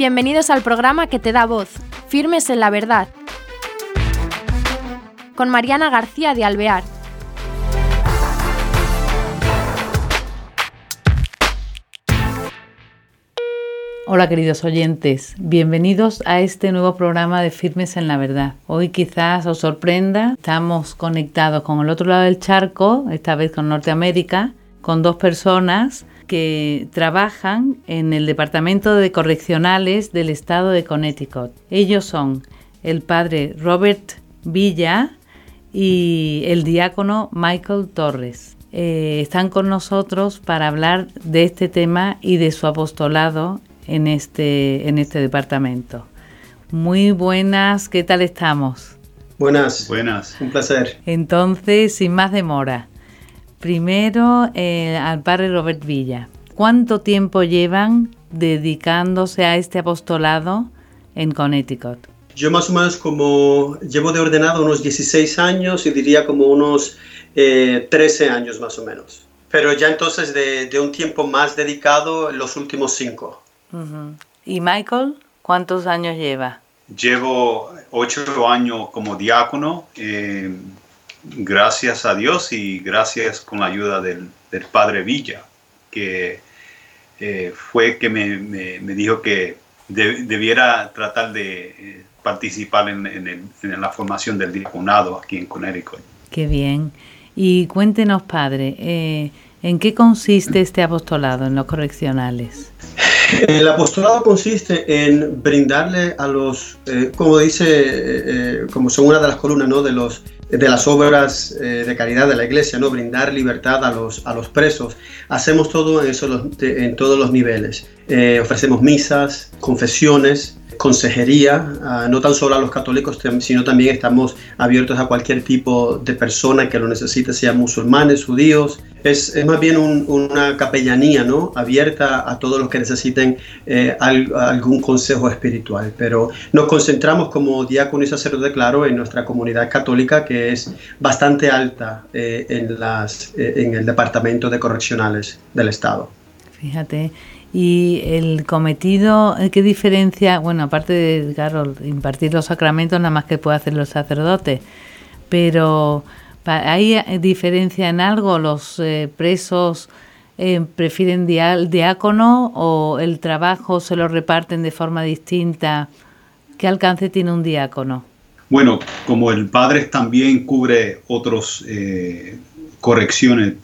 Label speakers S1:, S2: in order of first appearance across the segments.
S1: Bienvenidos al programa que te da voz, Firmes en la Verdad, con Mariana García de Alvear.
S2: Hola queridos oyentes, bienvenidos a este nuevo programa de Firmes en la Verdad. Hoy quizás os sorprenda, estamos conectados con el otro lado del charco, esta vez con Norteamérica, con dos personas que trabajan en el Departamento de Correccionales del Estado de Connecticut. Ellos son el padre Robert Villa y el diácono Michael Torres. Eh, están con nosotros para hablar de este tema y de su apostolado en este, en este departamento. Muy buenas, ¿qué tal estamos?
S3: Buenas.
S4: Buenas.
S3: Un placer.
S2: Entonces, sin más demora, primero eh, al padre Robert Villa. ¿Cuánto tiempo llevan dedicándose a este apostolado en Connecticut?
S3: Yo más o menos como llevo de ordenado unos 16 años y diría como unos 13 eh, años más o menos. Pero ya entonces de, de un tiempo más dedicado los últimos cinco.
S2: ¿Y Michael? ¿Cuántos años lleva?
S4: Llevo ocho años como diácono, eh, gracias a Dios y gracias con la ayuda del, padre Villa, que eh, fue que me, me, dijo que debiera tratar de eh, participar en, en, la formación del diaconado aquí en Connecticut.
S2: Qué bien. Y cuéntenos, padre, ¿en qué consiste este apostolado en los correccionales?
S3: El apostolado consiste en brindarle a los, eh, como dice, eh, eh, como son una de las columnas ¿no? de, los, de las obras de caridad de la iglesia, ¿no? brindar libertad a los, a los presos. Hacemos todo en, eso, en todos los niveles. ofrecemos misas, confesiones, consejería, ah, no tan solo a los católicos, sino también estamos abiertos a cualquier tipo de persona que lo necesite, sean musulmanes, judíos. Es, más bien una capellanía ¿no? abierta a todos los que necesiten eh, algún consejo espiritual. Pero nos concentramos como diácono y sacerdote, claro, en nuestra comunidad católica, que es bastante alta eh, en, eh, en el Departamento de Correccionales del Estado.
S2: Fíjate, y el cometido, ¿qué diferencia? Bueno, aparte de, impartir los sacramentos, nada más que puede hacer los sacerdotes, pero ¿hay eh, diferencia en algo? ¿Los eh, presos eh, prefieren diácono o el trabajo se lo reparten de forma distinta? ¿Qué alcance tiene un diácono?
S4: Bueno, como el padre también cubre otros correcciones,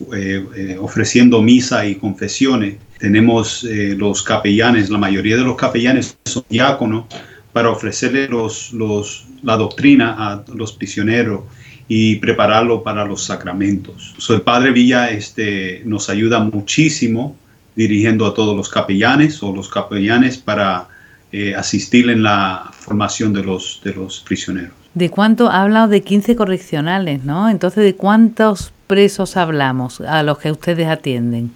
S4: ofreciendo misa y confesiones, tenemos eh, los capellanes, la mayoría de los capellanes son diáconos para ofrecerle los, los, la doctrina a los prisioneros y prepararlo para los sacramentos. el Padre Villa este, nos ayuda muchísimo dirigiendo a todos los capellanes o los capellanes para eh, asistir en la formación de los, de los prisioneros.
S2: ¿De cuánto ha de 15 correccionales, no? Entonces, ¿de cuántos presos hablamos a los que ustedes atienden?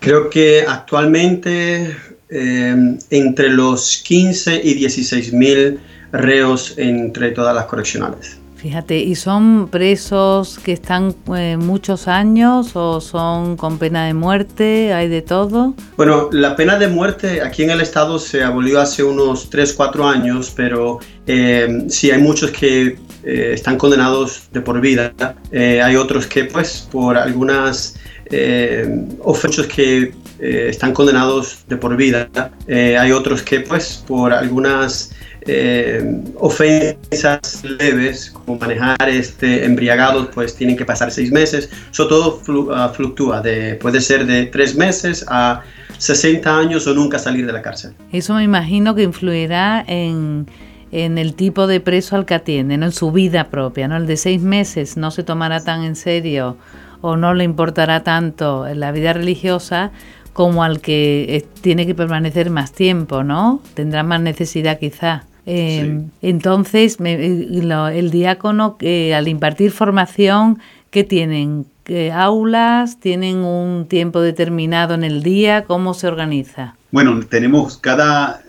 S3: Creo que actualmente eh, entre los 15 y 16 mil reos entre todas las correccionales.
S2: Fíjate, ¿y son presos que están eh, muchos años o son con pena de muerte? ¿Hay de todo?
S3: Bueno, la pena de muerte aquí en el estado se abolió hace unos 3, 4 años, pero eh, sí hay muchos que eh, están condenados de por vida. hay otros que pues por algunas eh, ofensas que eh, están condenados de por vida. Eh, hay otros que, pues, por algunas eh, ofensas leves, como manejar este, embriagados, pues tienen que pasar seis meses. Eso todo ah, fluctúa, de, puede ser de tres meses a 60 años o nunca salir de la cárcel.
S2: Eso me imagino que influirá en en el tipo de preso al que atiende, ¿no? en su vida propia, ¿no? El de seis meses no se tomará tan en serio o no le importará tanto en la vida religiosa como al que eh, tiene que permanecer más tiempo, ¿no? Tendrá más necesidad quizá. Em, entonces, eh, el diácono, eh, al impartir formación, ¿qué tienen? ¿Aulas? ¿Tienen un tiempo determinado en el día? ¿Cómo se organiza?
S4: Bueno, tenemos cada,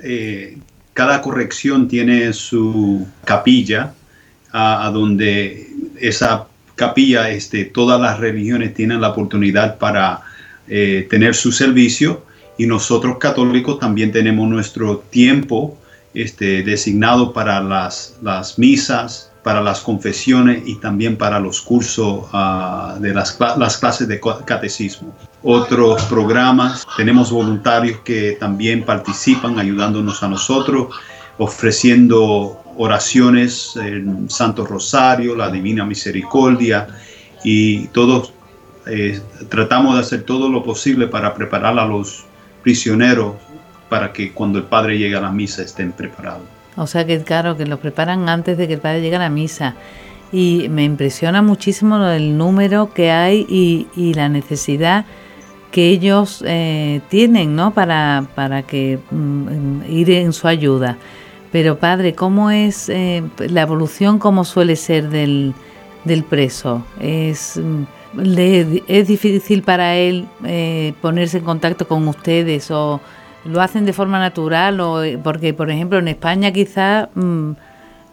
S4: cada corrección tiene su capilla a donde esa capilla, este, todas las religiones tienen la oportunidad para eh, tener su servicio. Y nosotros católicos también tenemos nuestro tiempo este, designado para las, las misas, para las confesiones y también para los cursos ah, de las, las, clases de catecismo. Otros programas, tenemos voluntarios que también participan ayudándonos a nosotros, ofreciendo oraciones, el Santo Rosario, la Divina Misericordia y todos eh, tratamos de hacer todo lo posible para preparar a los prisioneros para que cuando el padre llegue a la misa estén preparados.
S2: O sea que claro, que los preparan antes de que el padre llegue a la misa. Y me impresiona muchísimo el número que hay y, la necesidad que ellos eh, tienen, ¿no? Para, para que mm, ir en su ayuda. Pero padre, ¿cómo es eh, la evolución, cómo suele ser del, del preso? Es mm, es difícil para él eh, ponerse en contacto con ustedes o lo hacen de forma natural o porque por ejemplo en España quizá mm,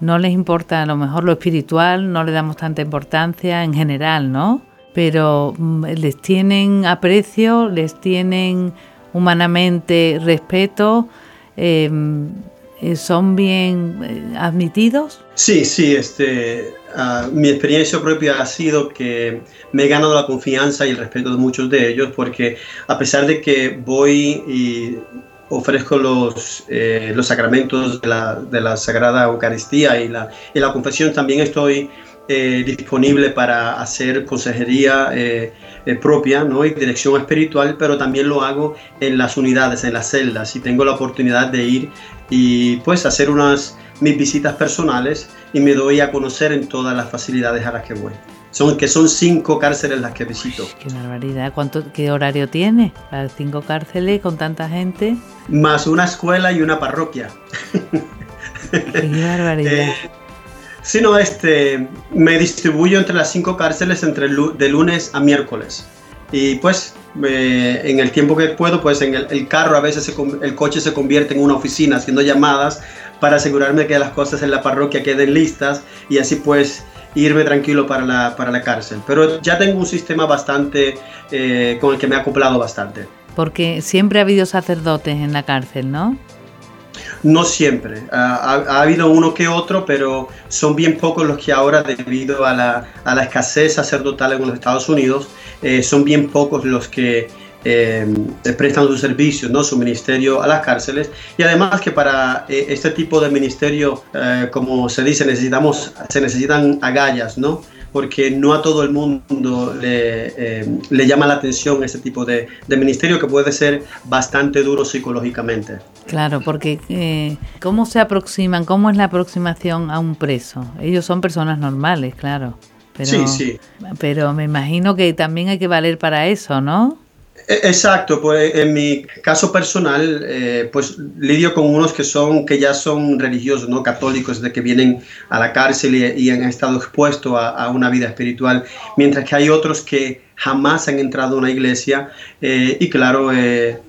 S2: no les importa a lo mejor lo espiritual no le damos tanta importancia en general no pero mm, les tienen aprecio les tienen humanamente respeto eh, son bien eh, admitidos
S3: sí sí este ah, mi experiencia propia ha sido que me he ganado la confianza y el respeto de muchos de ellos porque a pesar de que voy y ofrezco los, eh, los sacramentos de la, de la, Sagrada Eucaristía y la, y la confesión, también estoy eh, disponible para hacer consejería eh, propia ¿no? y dirección espiritual, pero también lo hago en las unidades, en las celdas, y tengo la oportunidad de ir y pues hacer unas mis visitas personales y me doy a conocer en todas las facilidades a las que voy. Son, que son cinco cárceles las que visito.
S2: Qué barbaridad. ¿Cuánto, ¿Qué horario tiene para cinco cárceles con tanta gente?
S3: Más una escuela y una parroquia.
S2: Qué barbaridad. Eh,
S3: sí, no, este, me distribuyo entre las cinco cárceles entre de lunes a miércoles. Y pues eh, en el tiempo que puedo, pues en el, carro a veces el coche se convierte en una oficina haciendo llamadas para asegurarme que las cosas en la parroquia queden listas y así pues irme tranquilo para la, para la cárcel. Pero ya tengo un sistema bastante eh, con el que me ha acoplado bastante.
S2: Porque siempre ha habido sacerdotes en la cárcel, ¿no?
S3: No siempre. Ha, habido uno que otro, pero son bien pocos los que ahora, debido a la, a la escasez sacerdotal en los Estados Unidos, eh, son bien pocos los que eh, prestan su servicio, ¿no? su ministerio a las cárceles. Y además que para eh, este tipo de ministerio, eh, como se dice, necesitamos, se necesitan agallas, ¿no? porque no a todo el mundo le, llama la atención este tipo de, ministerio que puede ser bastante duro psicológicamente.
S2: Claro, porque ¿cómo se aproximan? ¿Cómo es la aproximación a un preso? Ellos son personas normales, claro. Pero,
S3: sí, sí.
S2: Pero me imagino que también hay que valer para eso, ¿no?
S3: E, exacto, pues en mi caso personal, eh, pues lidio con unos que son que ya son religiosos, no católicos, de que vienen a la cárcel y, han estado expuestos a, una vida espiritual, mientras que hay otros que jamás han entrado a una iglesia eh, y claro, eh,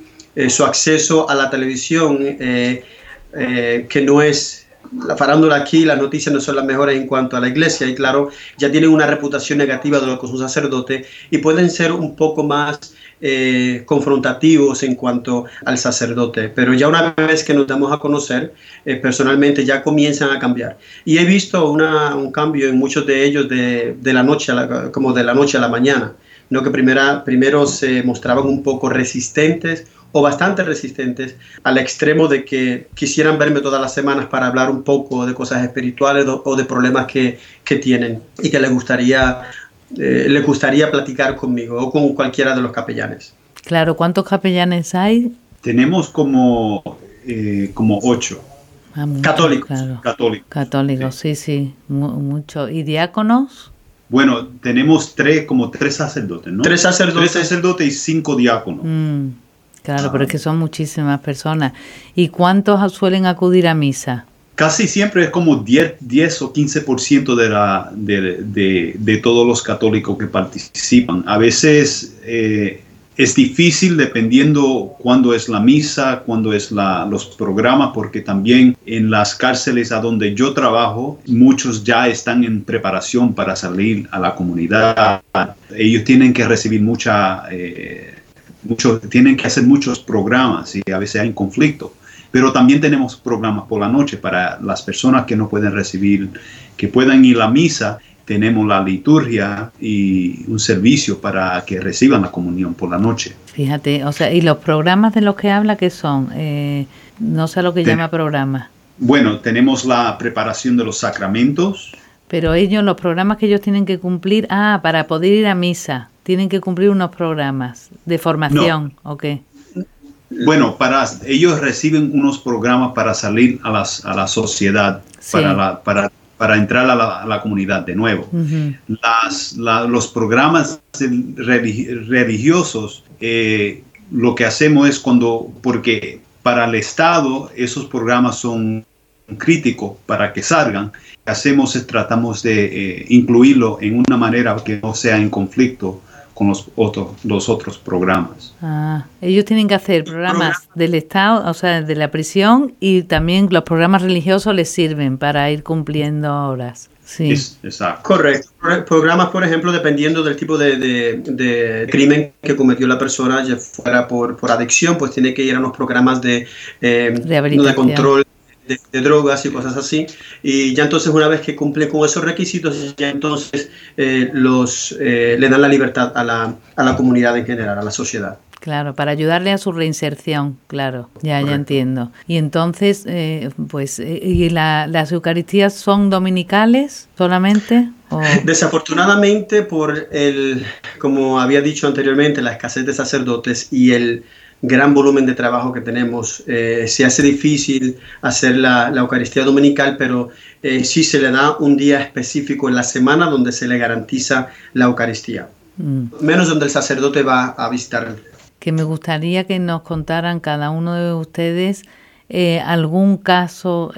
S3: su acceso a la televisión, que no es la farándula aquí, las noticias no son las mejores en cuanto a la iglesia y claro, ya tienen una reputación negativa de lo que es un sacerdote y pueden ser un poco más eh, confrontativos en cuanto al sacerdote, pero ya una vez que nos damos a conocer, eh, personalmente ya comienzan a cambiar. Y he visto un cambio en muchos de ellos de, la noche como de la noche a la mañana, ¿no? que primera, primero se mostraban un poco resistentes o bastante resistentes al extremo de que quisieran verme todas las semanas para hablar un poco de cosas espirituales o de problemas que, que tienen y que les gustaría eh, le gustaría platicar conmigo o con cualquiera de los capellanes.
S2: Claro, ¿cuántos capellanes hay?
S4: Tenemos como, eh, como ocho.
S3: Ah, católicos.
S4: Católicos.
S2: Católicos, sí, sí, mucho. ¿Y diáconos?
S4: Bueno, tenemos tres, como tres sacerdotes, ¿no?
S3: Tres sacerdotes.
S4: Tres sacerdotes y cinco diáconos.
S2: Mm, claro, pero es que son muchísimas personas. ¿Y cuántos suelen acudir a misa?
S4: casi siempre es como 10, 10 o 15% de, la, de, de, todos los católicos que participan. A veces eh, es difícil dependiendo cuándo es la misa, cuándo es la, los programas, porque también en las cárceles a donde yo trabajo, muchos ya están en preparación para salir a la comunidad. Ellos tienen que recibir mucha... Eh, muchos, tienen que hacer muchos programas y a veces hay conflicto. Pero también tenemos programas por la noche para las personas que no pueden recibir, que puedan ir a la misa. Tenemos la liturgia y un servicio para que reciban la comunión por la noche.
S2: Fíjate, o sea, ¿y los programas de los que habla qué son? Eh, no sé lo que llama programa.
S4: Bueno, tenemos la preparación de los sacramentos.
S2: Pero ellos, los programas que ellos tienen que cumplir, ah, para poder ir a misa, tienen que cumplir unos programas de formación, ¿o qué?
S4: Bueno, para ellos reciben unos programas para salir a, las, a la sociedad, para, para, para, entrar a la, comunidad de nuevo. las, los programas religiosos, eh, lo que hacemos es cuando, porque para el Estado esos programas son críticos para que salgan, hacemos es tratamos de eh, incluirlo en una manera que no sea en conflicto con los otros, los otros programas.
S2: Ah, ellos tienen que hacer programas del Estado, o sea, de la prisión, y también los programas religiosos les sirven para ir cumpliendo horas. Sí.
S3: exacto. Correcto. Programas, por ejemplo, dependiendo del tipo de, de, crimen que cometió la persona, ya fuera por, por adicción, pues tiene que ir a unos programas de, eh, de control de, drogas y cosas así. Y ya entonces una vez que cumple con esos requisitos, ya entonces eh, los, eh, le dan la libertad a la, a la comunidad en general, a la sociedad.
S2: Claro, para ayudarle a su reinserción, claro, ya, ya entiendo. Y entonces, eh, pues, ¿y las Eucaristías son dominicales solamente?
S3: Desafortunadamente, por el, como había dicho anteriormente, la escasez de sacerdotes y el gran volumen de trabajo que tenemos. Eh, se hace difícil hacer la, Eucaristía Dominical, pero eh, sí se le da un día específico en la semana donde se le garantiza la Eucaristía. Mm. Menos donde el sacerdote va a visitar.
S2: Que me gustaría que nos contaran cada uno de ustedes eh, algún caso,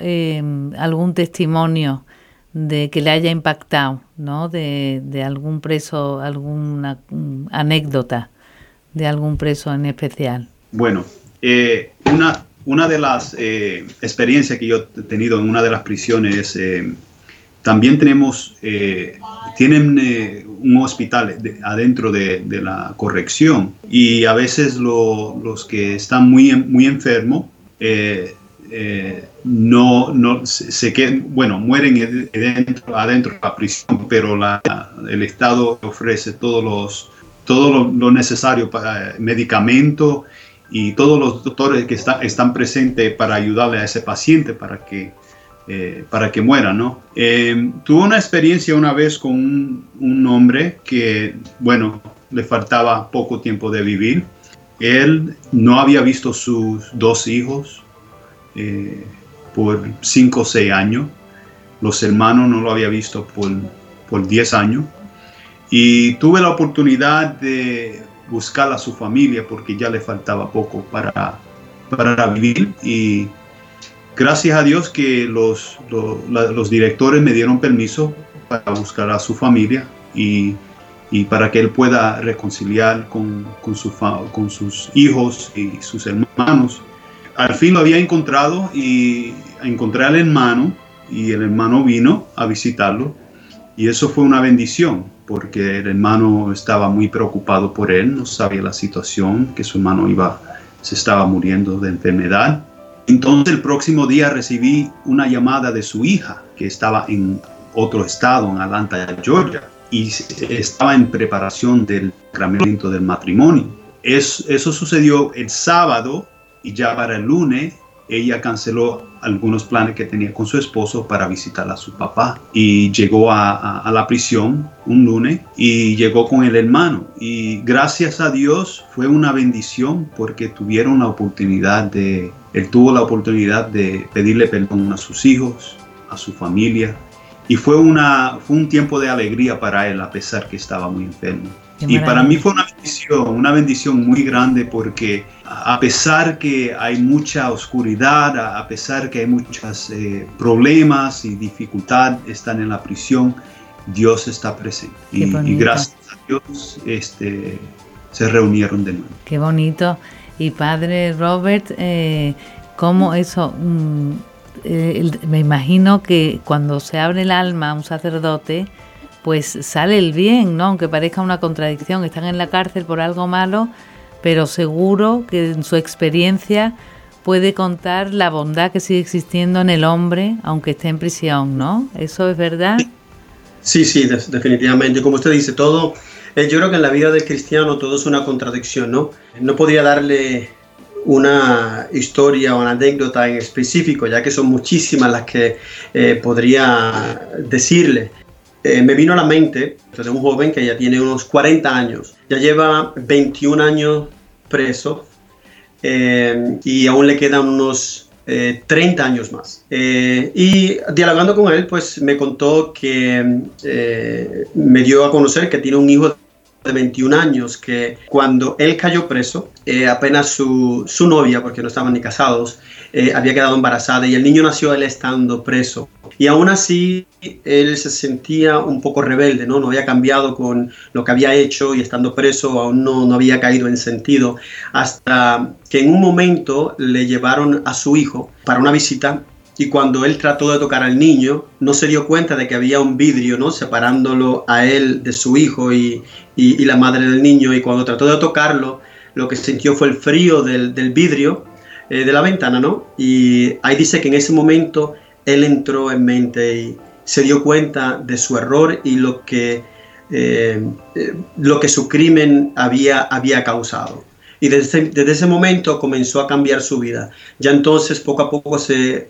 S2: algún testimonio de que le haya impactado, ¿no? De, de algún preso, alguna mm, anécdota de algún preso en especial.
S4: Bueno, eh, una, una de las eh, experiencias que yo he tenido en una de las prisiones, eh, también tenemos, tienen un hospital adentro de, la corrección y a veces los que están muy, muy enfermos no, no se, quedan, bueno, mueren adentro, adentro de la prisión, pero la, el Estado ofrece todos los, todo lo, necesario para medicamentos y todos los doctores que están presentes para ayudarle a ese paciente para que, eh, para que muera, ¿no? Eh, tuve una experiencia una vez con un, hombre que, bueno, le faltaba poco tiempo de vivir. Él no había visto sus dos hijos eh, por cinco o seis años. Los hermanos no lo había visto por, por diez años. Y tuve la oportunidad de buscar a su familia porque ya le faltaba poco para, para vivir y gracias a Dios que los, los, directores me dieron permiso para buscar a su familia y, y para que él pueda reconciliar con, con, su, con sus hijos y sus hermanos. Al fin lo había encontrado y encontré al hermano y el hermano vino a visitarlo y eso fue una bendición porque el hermano estaba muy preocupado por él, no sabía la situación, que su hermano iba, se estaba muriendo de enfermedad. Entonces el próximo día recibí una llamada de su hija, que estaba en otro estado, en Atlanta, Georgia, y estaba en preparación del sacramento del matrimonio. eso sucedió el sábado y ya para el lunes ella canceló algunos planes que tenía con su esposo para visitar a su papá y llegó a, la prisión un lunes y llegó con el hermano y gracias a Dios fue una bendición porque tuvieron la oportunidad de, él tuvo la oportunidad de pedirle perdón a sus hijos, a su familia y fue, una, fue un tiempo de alegría para él a pesar que estaba muy enfermo. Y para mí fue una bendición, una bendición muy grande porque a pesar que hay mucha oscuridad, a pesar que hay muchos eh, problemas y dificultad están en la prisión, Dios está presente. Y, gracias a Dios este, se reunieron de nuevo.
S2: Qué bonito. Y padre Robert, eh, ¿cómo eso? Mm, eh, me imagino que cuando se abre el alma a un sacerdote, pues sale el bien, ¿no? Aunque parezca una contradicción, están en la cárcel por algo malo, pero seguro que en su experiencia puede contar la bondad que sigue existiendo en el hombre, aunque esté en prisión, ¿no? ¿Eso es verdad?
S3: Sí, sí, definitivamente. Como usted dice, todo, eh, yo creo que en la vida del cristiano todo es una contradicción, ¿no? No podría darle una historia o una anécdota en específico, ya que son muchísimas las que eh, podría decirle. Eh, me vino a la mente de un joven que ya tiene unos 40 años, ya lleva 21 años preso eh, y aún le quedan unos 30 años más. y dialogando con él, pues me contó que me dio a conocer que tiene un hijo de 21 años que cuando él cayó preso, eh, apenas su, su, novia, porque no estaban ni casados, eh, había quedado embarazada y el niño nació él estando preso. Y aún así él se sentía un poco rebelde, ¿no? No había cambiado con lo que había hecho y estando preso aún no, no había caído en sentido. Hasta que en un momento le llevaron a su hijo para una visita y cuando él trató de tocar al niño, no se dio cuenta de que había un vidrio, ¿no? Separándolo a él de su hijo y, y, la madre del niño. Y cuando trató de tocarlo, lo que sintió fue el frío del, del vidrio eh, de la ventana, ¿no? Y ahí dice que en ese momento él entró en mente y se dio cuenta de su error y lo que, eh, eh, lo que su crimen había, había causado. Y desde, desde ese momento comenzó a cambiar su vida. Ya entonces poco a poco se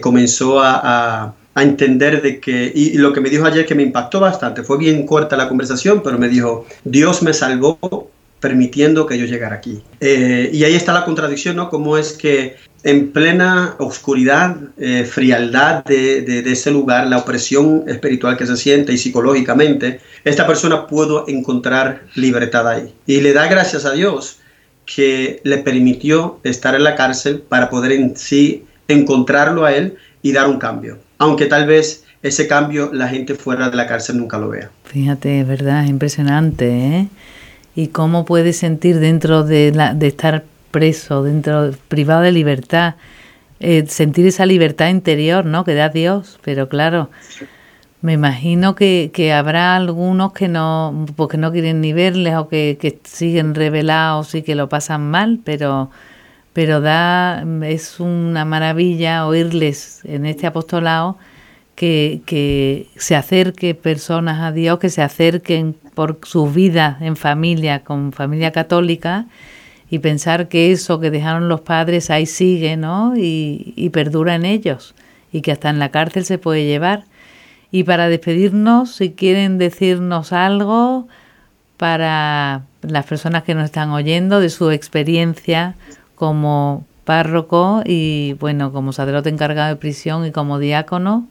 S3: comenzó a, entender de que, y, lo que me dijo ayer que me impactó bastante, fue bien corta la conversación, pero me dijo, Dios me salvó permitiendo que yo llegara aquí. Eh, y ahí está la contradicción, ¿no? Cómo es que en plena oscuridad, eh, frialdad de, de, ese lugar, la opresión espiritual que se siente y psicológicamente, esta persona pudo encontrar libertad ahí. Y le da gracias a Dios que le permitió estar en la cárcel para poder en sí encontrarlo a él y dar un cambio. Aunque tal vez ese cambio la gente fuera de la cárcel nunca lo vea.
S2: Fíjate, es verdad, es impresionante, ¿eh? Y cómo puede sentir dentro de, la, de estar preso, dentro, privado de libertad, eh, sentir esa libertad interior, ¿no? Que da Dios, pero claro, me imagino que, que habrá algunos que no, porque no quieren ni verles o que, que siguen revelados y que lo pasan mal, pero pero da, es una maravilla oírles en este apostolado que, que se acerque personas a Dios, que se acerquen por su vida en familia, con familia católica, y pensar que eso que dejaron los padres ahí sigue, ¿no? Y, y perdura en ellos, y que hasta en la cárcel se puede llevar. Y para despedirnos, si quieren decirnos algo para las personas que nos están oyendo de su experiencia como párroco y bueno, como sacerdote encargado de prisión y como diácono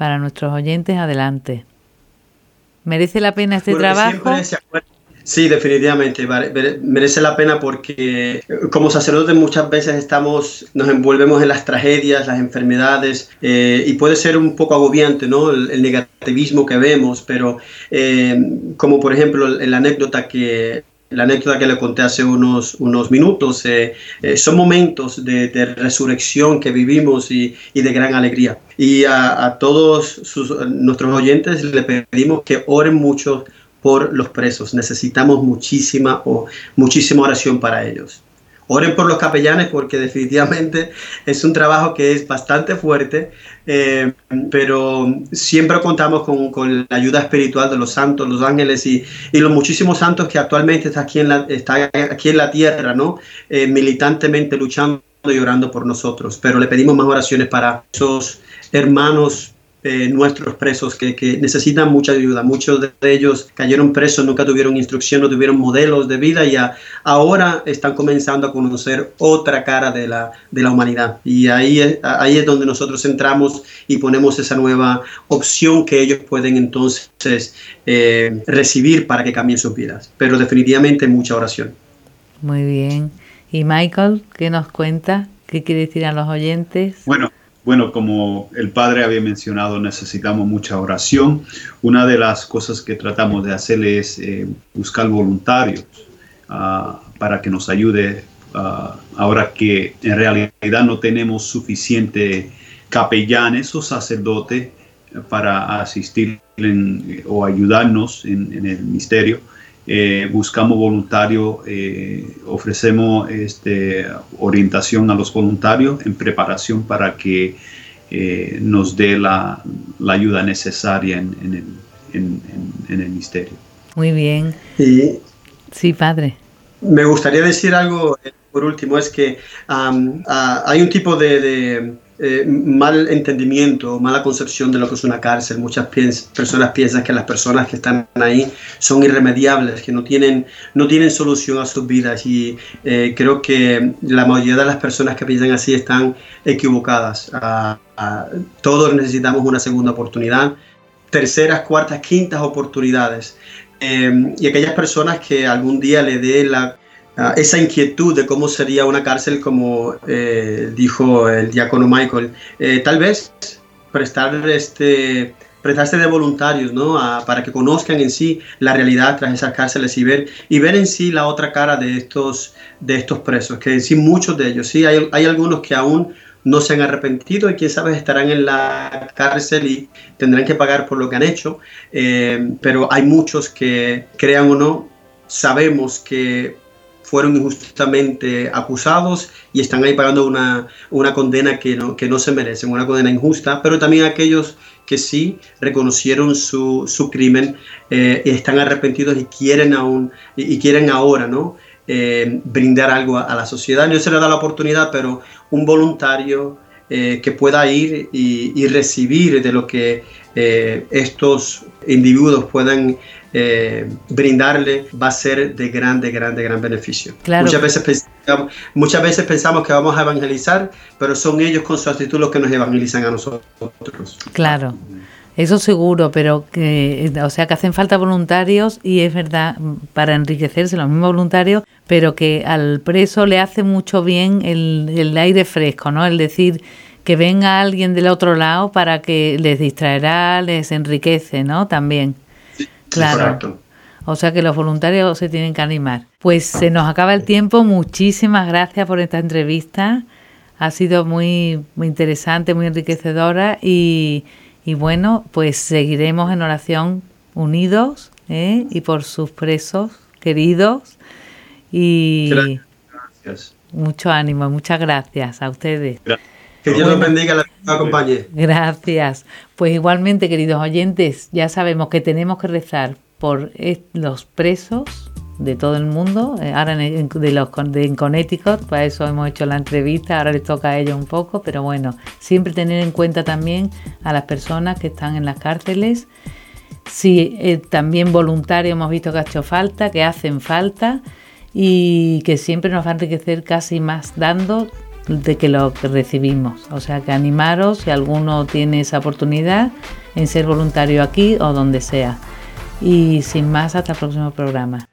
S2: para nuestros oyentes, adelante. ¿Merece la pena este trabajo?
S3: Sí, definitivamente, merece la pena porque como sacerdotes muchas veces estamos, nos envolvemos en las tragedias, las enfermedades eh, y puede ser un poco agobiante, ¿no? El, negativismo que vemos, pero eh, como por ejemplo la anécdota que la anécdota que le conté hace unos, unos minutos, eh, eh, son momentos de, resurrección que vivimos y, de gran alegría. Y a, todos nuestros oyentes le pedimos que oren mucho por los presos. Necesitamos muchísima, o, muchísima oración para ellos. Oren por los capellanes porque definitivamente es un trabajo que es bastante fuerte, eh, pero siempre contamos con, la ayuda espiritual de los santos, los ángeles y, los muchísimos santos que actualmente están aquí en la, está aquí en la tierra, ¿no? Eh, militantemente luchando y orando por nosotros. Pero le pedimos más oraciones para esos hermanos eh, nuestros presos que, necesitan mucha ayuda. Muchos de ellos cayeron presos, nunca tuvieron instrucción, no tuvieron modelos de vida y ahora están comenzando a conocer otra cara de la, de la humanidad. Y ahí es, ahí es donde nosotros entramos y ponemos esa nueva opción que ellos pueden entonces eh, recibir para que cambien sus vidas. Pero definitivamente mucha oración.
S2: Muy bien. ¿Y Michael, qué nos cuenta? ¿Qué quiere decir a los oyentes?
S4: Bueno, bueno, como el padre había mencionado, necesitamos mucha oración. Una de las cosas que tratamos de hacer es eh, buscar voluntarios ah, para que nos ayude ah, ahora que en realidad no tenemos suficiente capellanes o sacerdotes para asistir o ayudarnos en, el misterio. Eh, buscamos voluntarios, eh, ofrecemos este, orientación a los voluntarios en preparación para que eh, nos dé la, ayuda necesaria en, el, ministerio.
S2: Muy bien. sí, padre.
S3: Me gustaría decir algo por último, es que ah, hay un tipo de eh, mal entendimiento, mala concepción de lo que es una cárcel. Muchas personas piensan que las personas que están ahí son irremediables, que no tienen, no tienen solución a sus vidas y eh, creo que la mayoría de las personas que piensan así están equivocadas. Ah, ah, todos necesitamos una segunda oportunidad, terceras, cuartas, quintas oportunidades. Eh, y aquellas personas que algún día le dé la esa inquietud de cómo sería una cárcel, como eh, dijo el diácono Michael, eh, tal vez prestar este, prestarse de voluntarios, ¿no? para que conozcan en sí la realidad tras esas cárceles y ver, y ver en sí la otra cara de estos, de estos presos, que en sí muchos de ellos, sí, hay, hay algunos que aún no se han arrepentido y quién sabe estarán en la cárcel y tendrán que pagar por lo que han hecho, eh, pero hay muchos que, crean o no, sabemos que fueron injustamente acusados y están ahí pagando una, una condena que no, que no se merecen, una condena injusta, pero también aquellos que sí reconocieron su, su crimen eh, y están arrepentidos y quieren aún y, quieren ahora ¿no? Eh, brindar algo a, la sociedad. No se le da la oportunidad, pero un voluntario eh, que pueda ir y, y, recibir de lo que estos individuos puedan eh, brindarle va a ser de grande, grande, gran beneficio. Muchas, veces pensamos, muchas veces pensamos que vamos a evangelizar, pero son ellos con su actitud los que nos evangelizan a nosotros.
S2: Claro. Eso seguro, pero que, o sea, que hacen falta voluntarios y es verdad, para enriquecerse los mismos voluntarios, pero que al preso le hace mucho bien el, el aire fresco, ¿no? El decir que venga alguien del otro lado para que les distraerá, les enriquece, ¿no? También. Claro. O sea que los voluntarios se tienen que animar. Pues se nos acaba el tiempo. Muchísimas gracias por esta entrevista. Ha sido muy, muy interesante, muy enriquecedora y, bueno, pues seguiremos en oración unidos ¿eh? y por sus presos queridos. Y gracias. mucho ánimo, muchas gracias a ustedes.
S3: Que Dios los bendiga, la acompañe.
S2: Gracias. Pues igualmente, queridos oyentes, ya sabemos que tenemos que rezar por los presos de todo el mundo, eh, ahora de los de en Connecticut, para eso hemos hecho la entrevista, ahora les toca a ellos un poco, pero bueno, siempre tener en cuenta también a las personas que están en las cárceles, si eh, también voluntarios hemos visto que ha hecho falta, que hacen falta y que siempre nos va a enriquecer casi más dando de que lo recibimos. O sea que animaros si alguno tiene esa oportunidad en ser voluntario aquí o donde sea. Y sin más, hasta el próximo programa.